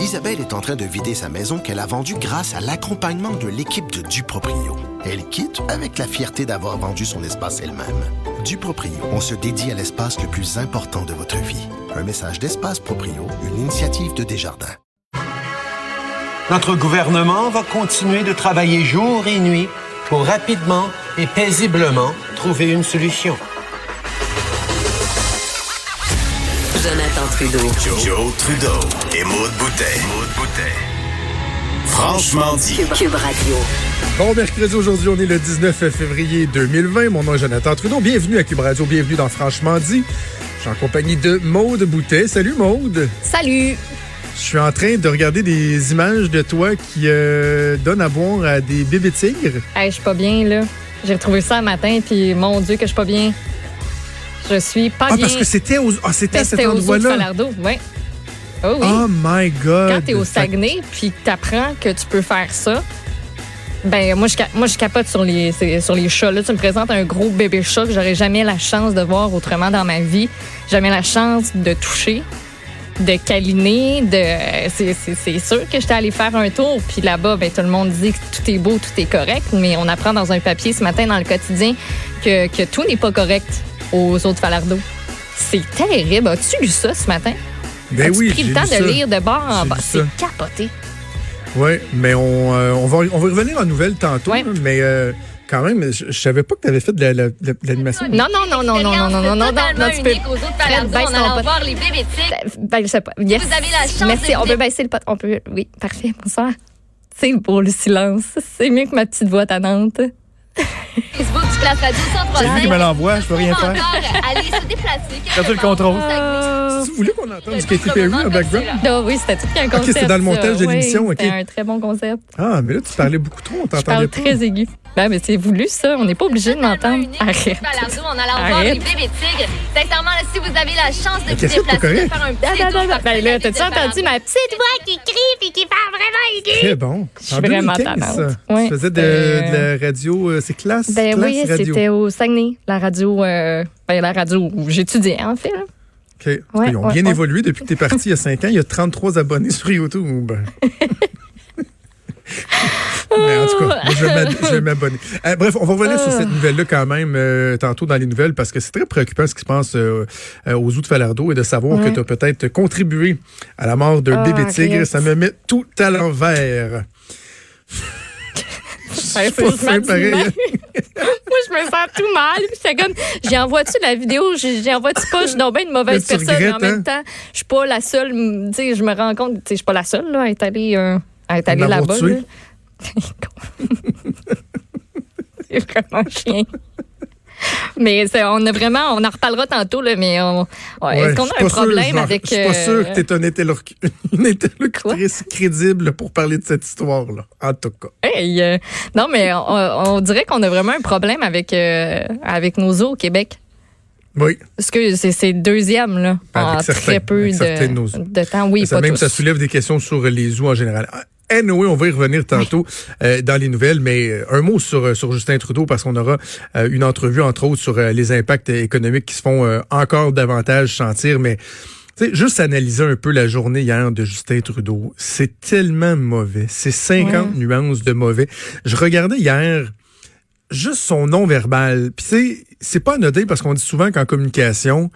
Isabelle est en train de vider sa maison qu'elle a vendue grâce à l'accompagnement de l'équipe de Duproprio. Elle quitte avec la fierté d'avoir vendu son espace elle-même. Duproprio, on se dédie à l'espace le plus important de votre vie. Un message d'Espace Proprio, une initiative de Desjardins. Notre gouvernement va continuer de travailler jour et nuit pour rapidement et paisiblement trouver une solution. Jonathan Trudeau. Joe, Trudeau et Maude Boutet. Franchement dit. Cube, Cube Radio. Bon mercredi, aujourd'hui, on est le 19 février 2020. Mon nom est Jonathan Trudeau. Bienvenue à Cube Radio, bienvenue dans Franchement dit. Je suis en compagnie de Maude Boutet. Salut Maude. Salut. Je suis en train de regarder des images de toi qui euh, donnent à boire à des bébés tigres. Hey, je suis pas bien, là. J'ai retrouvé ça un matin, puis mon Dieu, que je suis pas bien. Je suis pas Ah, bien. parce que c'était aux- ah, c'était à cet endroit-là. Oui. Oh oui. Oh my God. Quand t'es au Saguenay, puis que t'apprends que tu peux faire ça, ben moi je, moi, je capote sur les, sur les chats. Là, tu me présentes un gros bébé chat que j'aurais jamais la chance de voir autrement dans ma vie. Jamais la chance de toucher, de câliner. De, c'est sûr que j'étais allée faire un tour. Puis là-bas, ben, tout le monde dit que tout est beau, tout est correct. Mais on apprend dans un papier ce matin dans le quotidien que, que tout n'est pas correct aux autres Falardeau. C'est terrible. As-tu lu ça ce matin? Ben As-tu oui, pris j'ai le temps de ça. lire de bord en bas? C'est ça. capoté. Oui, mais on, euh, on, va, on va revenir en nouvelles tantôt. Ouais. mais euh, quand même, je, je savais pas que tu avais fait de la- la- de la- de l'animation. Non, non, non, non, non, non, non, non, non, non, non, tu peux. unique aux autres Fred, baisse en ton pot. voir les bébés tigres. Ben, je sais pas. Yes. Vous avez la chance Merci. de On peut baisser le pot. On peut. Oui, parfait. Bonsoir. C'est beau le silence. C'est mieux que ma petite voix tannante. Facebook du Classe Radio C'est lui qui me 103 l'envoie, je peux rien faire. aller se déplacer. Perdu le contrôle. Euh, Si vous voulez qu'on entende du Katy Perry en background? non, oui, c'était tout un Ok, concept. c'est dans le ça. montage de Oui, l'émission, ok. C'était un très bon concept. Ah, mais là, tu parlais beaucoup trop, on Je t'entendait parle pas. très aigu. Ben, mais c'est voulu, ça. On n'est pas obligé de m'entendre. Arrête. Allant voir Arrête. les bébés tigres. Sincèrement, là, si vous avez la chance de vous déplacer, de faire un petit non, tour par. Ben là, t'as-tu entendu ma petite voix qui crie puis qui parle vraiment aigu? Très bon. Je suis En vraiment 2015, tannante. ça. Ouais, Tu faisais de, la radio, euh, c'est classe, Ben classe oui, radio. c'était au Saguenay, la radio, euh, ben, la radio où j'étudiais, en fait. là. OK. Ouais, Ils ont ouais, bien ouais. évolué depuis que tu es parti il y a 5 ans. Il y a 33 abonnés sur YouTube. Mais en tout cas, je vais m'abonner. Euh, bref, on va revenir sur cette nouvelle-là quand même euh, tantôt dans les nouvelles parce que c'est très préoccupant ce qui se passe euh, euh, aux outils de Falardeau et de savoir que tu as peut-être contribué à la mort d'un Ah, bébé tigre. Ça me met tout à l'envers. Ouais, c'est hein. Moi, je me sens tout mal. Puis J'étais comme, j'y envoie-tu la vidéo? J'y j'y envoie-tu pas? Je suis donc bien une mauvaise personne. mais en regrettes, même temps, je suis pas la seule. Tu sais, je me rends compte, tu sais, je suis pas la seule là, à être allée, euh, à être allée l'avoir là-bas. là. C'est vraiment chien. Mais on a vraiment, on en reparlera tantôt, là, mais on, ouais, est-ce qu'on a un sûr, problème avec. Je suis pas euh, sûr que tu es un interloc- une interlocutrice crédible pour parler de cette histoire-là. En tout cas. Hey, euh, non, mais on, on dirait qu'on a vraiment un problème avec, euh, avec nos eaux au Québec. Oui. Parce que c'est deuxième, là, Avec en certains, très peu de temps. Oui, ça pas même tous. ça soulève des questions sur les zoos en général. Anyway, on va y revenir tantôt euh, dans les nouvelles, mais euh, un mot sur, euh, sur Justin Trudeau parce qu'on aura euh, une entrevue, entre autres, sur euh, les impacts économiques qui se font euh, encore davantage sentir. Mais tu sais, juste analyser un peu la journée hier de Justin Trudeau, c'est tellement mauvais. C'est 50 nuances de mauvais. Je regardais hier juste son non-verbal. Puis sais, c'est pas anodin parce qu'on dit souvent qu'en communication,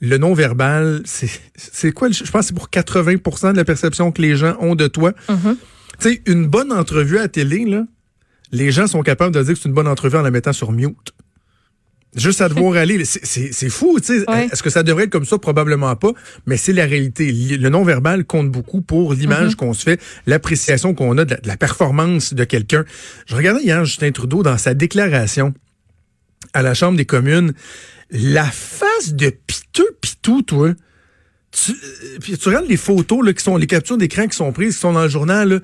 le non-verbal, c'est c'est quoi? Je pense que c'est pour 80% de la perception que les gens ont de toi. Mm-hmm. Tu sais, une bonne entrevue à la télé, là, les gens sont capables de dire que c'est une bonne entrevue en la mettant sur mute. Juste à devoir aller. C'est- fou, tu sais. Ouais. Est-ce que ça devrait être comme ça? Probablement pas. Mais c'est la réalité. Le non-verbal compte beaucoup pour l'image qu'on se fait, l'appréciation qu'on a de la, de la performance de quelqu'un. Je regardais hier Justin Trudeau dans sa déclaration à la Chambre des communes. La face de piteux pitou, toi. Tu, euh, puis tu regardes les photos, là, qui sont, les captures d'écran qui sont prises, qui sont dans le journal, là.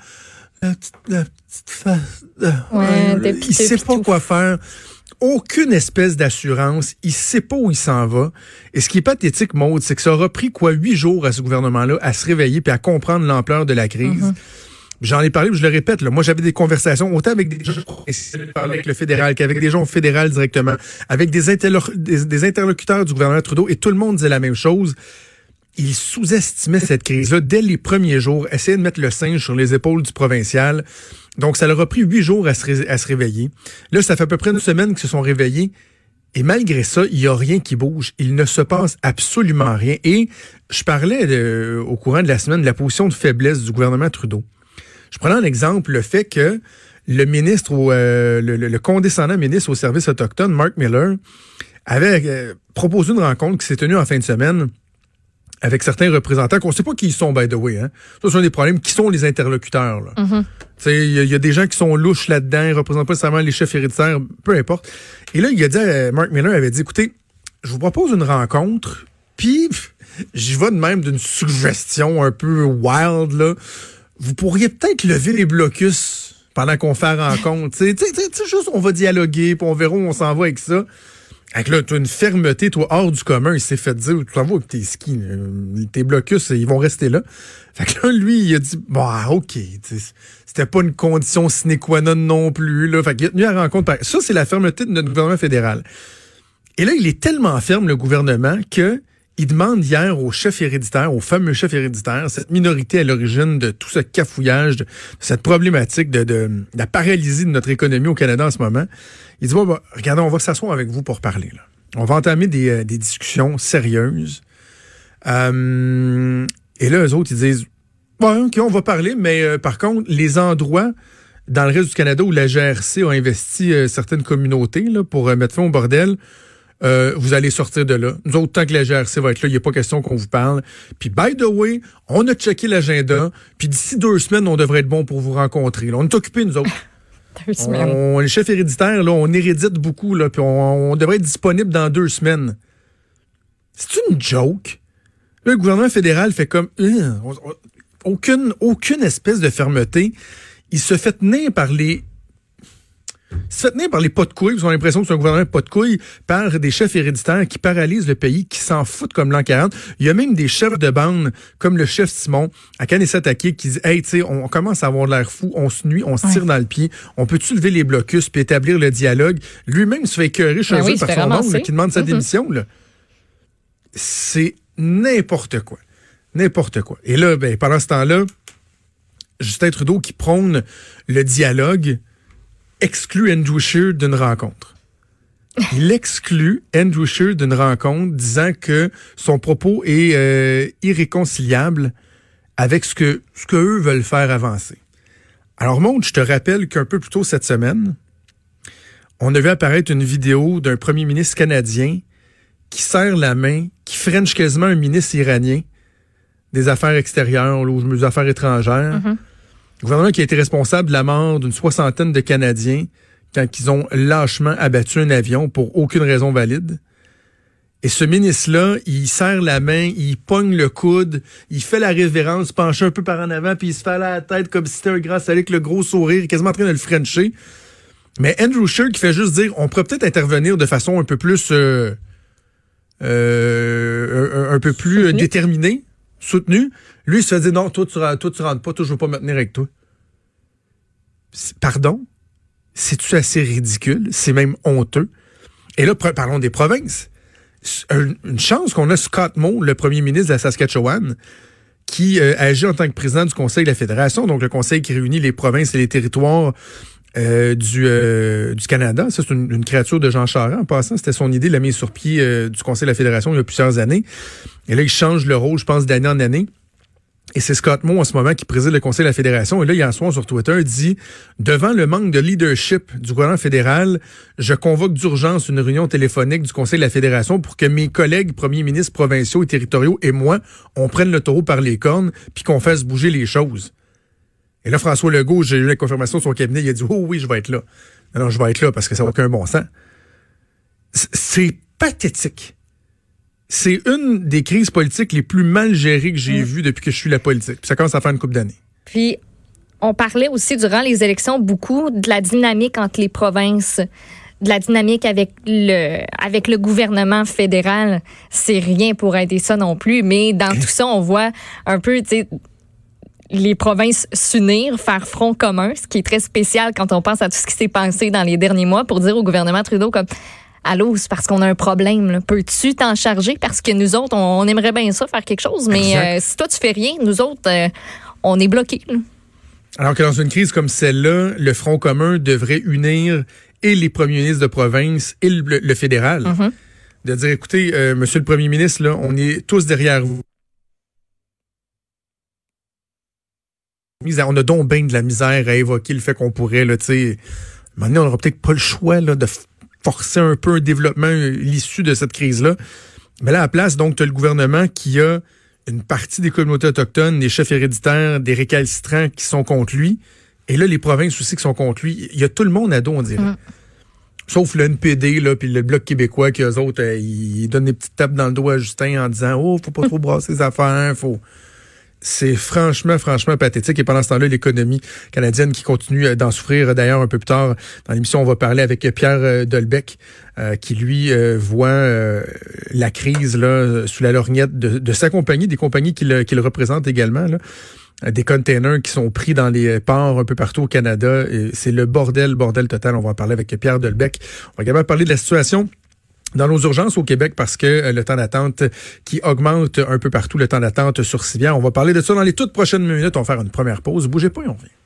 La petite, la petite face. Ouais, il sait pas quoi faire. Aucune espèce d'assurance. Il sait pas où il s'en va. Et ce qui est pathétique, Maude, c'est que ça aura pris quoi huit jours à ce gouvernement-là à se réveiller puis à comprendre l'ampleur de la crise. Mm-hmm. J'en ai parlé, je le répète, là, moi j'avais des conversations autant avec des gens avec le fédéral qu'avec des gens au fédéral directement, avec des, interlo- des, des interlocuteurs du gouvernement Trudeau, et tout le monde disait la même chose. Il sous-estimait cette crise-là dès les premiers jours, essayait de mettre le singe sur les épaules du provincial. Donc, ça leur a pris huit jours à se, réveiller. Là, ça fait à peu près une semaine qu'ils se sont réveillés. Et malgré ça, il n'y a rien qui bouge. Il ne se passe absolument rien. Et je parlais au courant de la semaine de la position de faiblesse du gouvernement Trudeau. Je prenais en exemple le fait que le ministre, euh, le, condescendant ministre au service autochtone, Mark Miller, avait euh, proposé une rencontre qui s'est tenue en fin de semaine avec certains représentants qu'on ne sait pas qui ils sont, by the way. Hein. Ça, c'est un des problèmes. Qui sont les interlocuteurs? sais, Il y, y a des gens qui sont louches là-dedans, ils représentent pas nécessairement les chefs héréditaires, peu importe. Et là, il a dit, à- Mark Miller avait dit, écoutez, je vous propose une rencontre, puis j'y vais de même d'une suggestion un peu wild, là. Vous pourriez peut-être lever les blocus pendant qu'on fait la rencontre. Tu sais, juste, on va dialoguer, puis on verra où on s'en va avec ça. Avec là, tu as une fermeté, toi, hors du commun. Il s'est fait dire, tu vas tes skis, tes blocus, ils vont rester là. Fait que là, lui, il a dit, bon, ah, OK, c'était pas une condition sine qua non non plus, là. Fait qu'il a tenu à la rencontre. Ça, c'est la fermeté de notre gouvernement fédéral. Et là, il est tellement ferme, le gouvernement, que il demande hier au chef héréditaire, au fameux chef héréditaire, cette minorité à l'origine de tout ce cafouillage, de cette problématique de, la paralysie de notre économie au Canada en ce moment. Il dit, bon, bah, regardez, on va s'asseoir avec vous pour parler. On va entamer des, euh, discussions sérieuses. Euh, et là, eux autres, ils disent, ouais, OK, on va parler, mais euh, par contre, les endroits dans le reste du Canada où la GRC a investi certaines communautés pour mettre fin au bordel, euh, vous allez sortir de là. Nous autres, tant que la GRC va être là, il n'y a pas question qu'on vous parle. Puis, by the way, on a checké l'agenda, puis d'ici deux semaines, on devrait être bon pour vous rencontrer. Là, on est occupés, nous autres. Deux semaines. On, les chefs héréditaires, là, on hérédite beaucoup, là, puis on, on devrait être disponible dans deux semaines. C'est une joke. Là, le gouvernement fédéral fait comme euh, on- on- aucune, aucune espèce de fermeté. Il se fait tenir par les. Se fait tenir par les pas de couilles, ils ont l'impression que c'est un gouvernement pas de couilles, par des chefs héréditaires qui paralysent le pays, qui s'en foutent comme l'an 40. Il y a même des chefs de bande, comme le chef Simon, à Kanesatake, qui dit Hey, tu sais, on commence à avoir de l'air fou, on se nuit, on se tire dans le pied, on peut-tu lever les blocus puis établir le dialogue? Lui-même se fait écœurer chez Ben oui, par son oncle qui demande sa Mhm. démission. là. C'est n'importe quoi. N'importe quoi. Et là, ben, pendant ce temps-là, Justin Trudeau qui prône le dialogue exclut Andrew Scheer d'une rencontre. Il exclut Andrew Scheer d'une rencontre disant que son propos est euh, irréconciliable avec ce que, eux veulent faire avancer. Alors, Maud, je te rappelle qu'un peu plus tôt cette semaine, on a vu apparaître une vidéo d'un premier ministre canadien qui serre la main, qui french quasiment un ministre iranien des affaires extérieures ou des affaires étrangères. Le gouvernement qui a été responsable de la mort d'une soixantaine de Canadiens quand ils ont lâchement abattu un avion pour aucune raison valide. Et ce ministre-là, il serre la main, il pogne le coude, il fait la révérence, penche un peu par en avant, puis il se fait à la tête comme si c'était un grand avec le gros sourire, quasiment en train de le frencher. Mais Andrew Scheer qui fait juste dire, on pourrait peut-être intervenir de façon un peu plus, euh, euh, un, un peu plus déterminée, soutenue. Lui, il se fait dire, non, toi, tu, toi, rentres pas, toi, je veux pas me tenir avec toi. Pardon? C'est-tu assez ridicule? C'est même honteux? Et là, parlons des provinces. Une chance qu'on a Scott Moe, le premier ministre de la Saskatchewan, qui euh, agit en tant que président du Conseil de la Fédération, donc le Conseil qui réunit les provinces et les territoires euh, du, euh, du Canada. Ça, c'est une, créature de Jean Charest. En passant, c'était son idée la mise sur pied du Conseil de la Fédération il y a plusieurs années. Et là, il change le rôle, je pense, d'année en année. Et c'est Scott Moe en ce moment qui préside le Conseil de la Fédération. Et là, hier soir sur Twitter, dit Devant le manque de leadership du gouvernement fédéral, je convoque d'urgence une réunion téléphonique du Conseil de la Fédération pour que mes collègues premiers ministres provinciaux et territoriaux et moi, on prenne le taureau par les cornes puis qu'on fasse bouger les choses. Et là, François Legault, j'ai eu la confirmation de son cabinet, il a dit Oh oui, je vais être là. Non, non, je vais être là parce que ça n'a aucun bon sens. C'est pathétique. C'est une des crises politiques les plus mal gérées que j'ai vues depuis que je suis la politique. Puis ça commence à faire une coupe d'années. Puis, on parlait aussi durant les élections beaucoup de la dynamique entre les provinces, de la dynamique avec le, avec le gouvernement fédéral. C'est rien pour aider ça non plus, mais dans tout ça, on voit un peu, les provinces s'unir, faire front commun, ce qui est très spécial quand on pense à tout ce qui s'est passé dans les derniers mois pour dire au gouvernement Trudeau comme allô, c'est parce qu'on a un problème. là. Peux-tu t'en charger? Parce que nous autres, on, on aimerait bien ça, faire quelque chose, mais euh, si toi, tu fais rien, nous autres, euh, on est bloqués. là. Alors que dans une crise comme celle-là, le Front commun devrait unir et les premiers ministres de province et le, le fédéral. Mm-hmm. De dire, écoutez, euh, monsieur le premier ministre, là, on est tous derrière vous. On a donc bien de la misère à évoquer le fait qu'on pourrait, là, tu sais, maintenant, on n'aura peut-être pas le choix là, de forcer un peu un développement, l'issue de cette crise-là. Mais là, à la place, donc, tu as le gouvernement qui a une partie des communautés autochtones, des chefs héréditaires, des récalcitrants qui sont contre lui. Et là, les provinces aussi qui sont contre lui. Il y a tout le monde à dos, on dirait. Sauf le NPD, là, puis le Bloc québécois, qui eux autres, euh, ils donnent des petites tapes dans le dos à Justin en disant Oh, faut pas trop brasser les affaires, faut. C'est franchement, franchement pathétique. Et pendant ce temps-là, l'économie canadienne qui continue euh, d'en souffrir. D'ailleurs, un peu plus tard dans l'émission, on va parler avec Pierre euh, Dolbec, euh, qui lui euh, voit euh, la crise là sous la lorgnette de, sa compagnie, des compagnies qu'il représente également. Euh, Des containers qui sont pris dans les ports un peu partout au Canada. C'est le bordel, bordel total. On va en parler avec Pierre Dolbec. On va également parler de la situation dans nos urgences au Québec parce que euh, le temps d'attente qui augmente un peu partout, le temps d'attente sur Civière. On va parler de ça dans les toutes prochaines minutes. On va faire une première pause. Bougez pas et on revient.